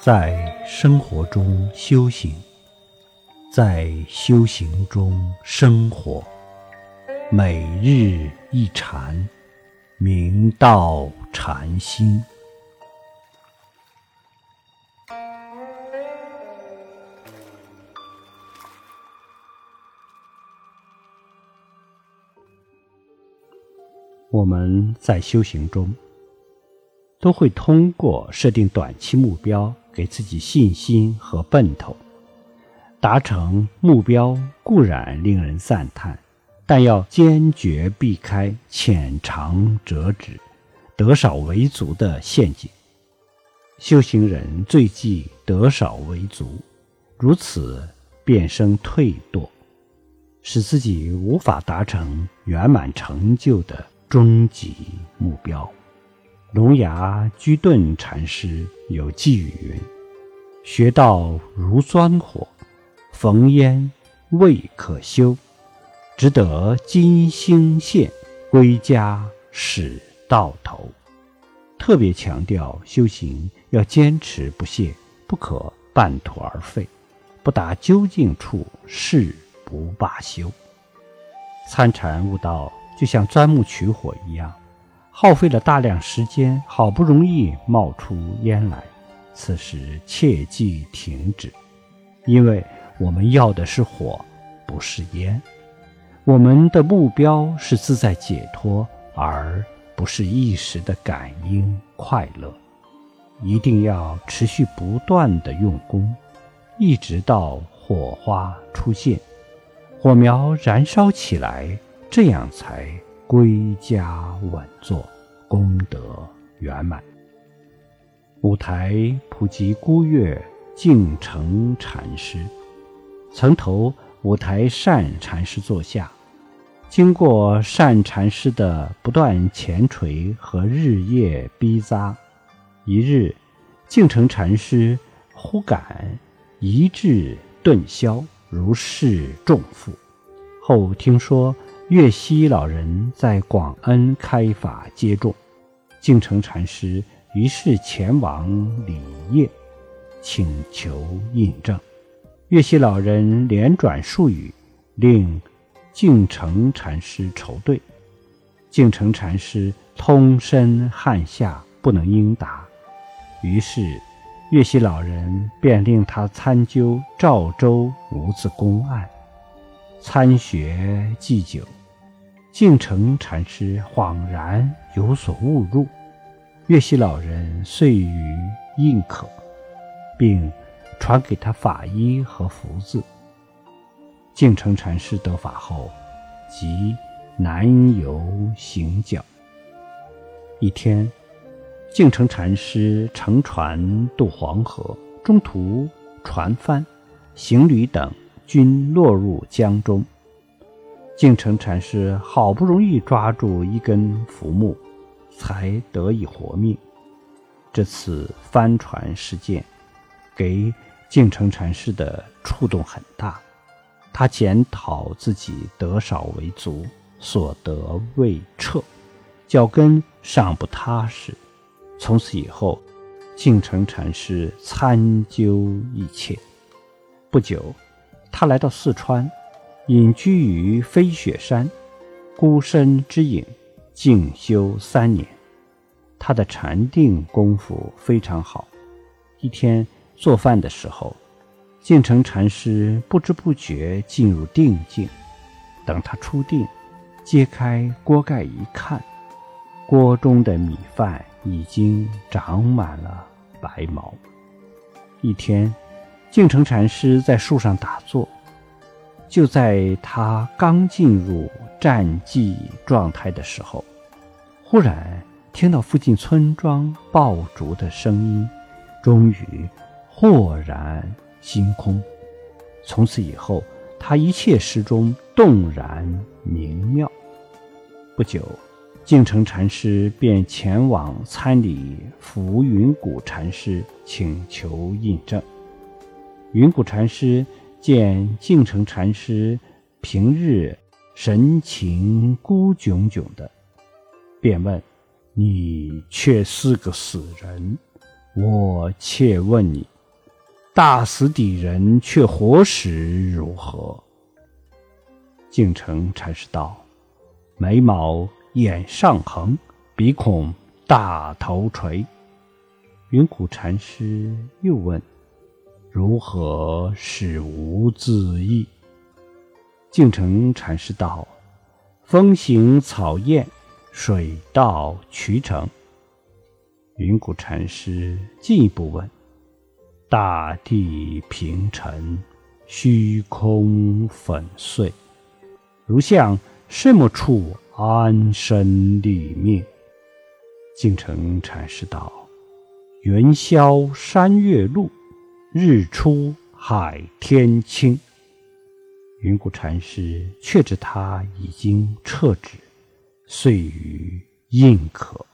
在生活中修行，在修行中生活，每日一禅，明道禅心。我们在修行中，都会通过设定短期目标，给自己信心和奔头。达成目标固然令人赞叹，但要坚决避开浅尝辄止、得少为足的陷阱。修行人最忌得少为足，如此便生退堕，使自己无法达成圆满成就的。终极目标。龙牙居顿禅师有寄语云：“学道如钻火，逢烟未可修，只得金星现，归家始到头。”特别强调修行要坚持不懈，不可半途而废，不达究竟处誓不罢休。参禅悟道。就像钻木取火一样，耗费了大量时间，好不容易冒出烟来，此时切忌停止，因为我们要的是火，不是烟。我们的目标是自在解脱，而不是一时的感应快乐。一定要持续不断的用功，一直到火花出现，火苗燃烧起来。这样才归家稳坐，功德圆满。五台普吉孤月净成禅师曾投五台善禅师座下，经过善禅师的不断前锤和日夜逼扎，一日，净成禅师忽感一志顿消，如释重负。后听说。岳西老人在广恩开法接众，净成禅师于是前往礼谒，请求印证。岳西老人连转数语，令净成禅师筹对。净成禅师通身汗下，不能应答。于是岳西老人便令他参究赵州无字公案，参学祭酒。净成禅师恍然有所悟入，岳西老人遂于印可，并传给他法衣和福字。净成禅师得法后，即南游行脚。一天，净成禅师乘船渡黄河，中途船翻，行旅等均落入江中。净成禅师好不容易抓住一根浮木，才得以活命。这次帆船事件给净成禅师的触动很大，他检讨自己得少为足，所得未彻，脚跟尚不踏实。从此以后，净成禅师参究一切。不久，他来到四川。隐居于飞雪山，孤身之影，静修三年。他的禅定功夫非常好。一天做饭的时候，净成禅师不知不觉进入定境。等他出定，揭开锅盖一看，锅中的米饭已经长满了白毛。一天，净成禅师在树上打坐。就在他刚进入战寂状态的时候，忽然听到附近村庄爆竹的声音，终于豁然心空。从此以后，他一切事中动然明妙。不久，净成禅师便前往参礼浮云谷禅师，请求印证。云谷禅师。见净成禅师平日神情孤炯炯的，便问：“你却是个死人，我且问你，大死底人却活时如何？”净诚禅师道：“眉毛眼上横，鼻孔大头垂。”云谷禅师又问：“如何使无自意？”敬诚禅师道：“风行草偃，水到渠成。”云谷禅师进一步问：“大地平沉，虚空粉碎。”如向什么处安身立命？净城禅师道：“云霄山岳路，日出海天清。”云谷禅师却知他已经撤职，遂于印可。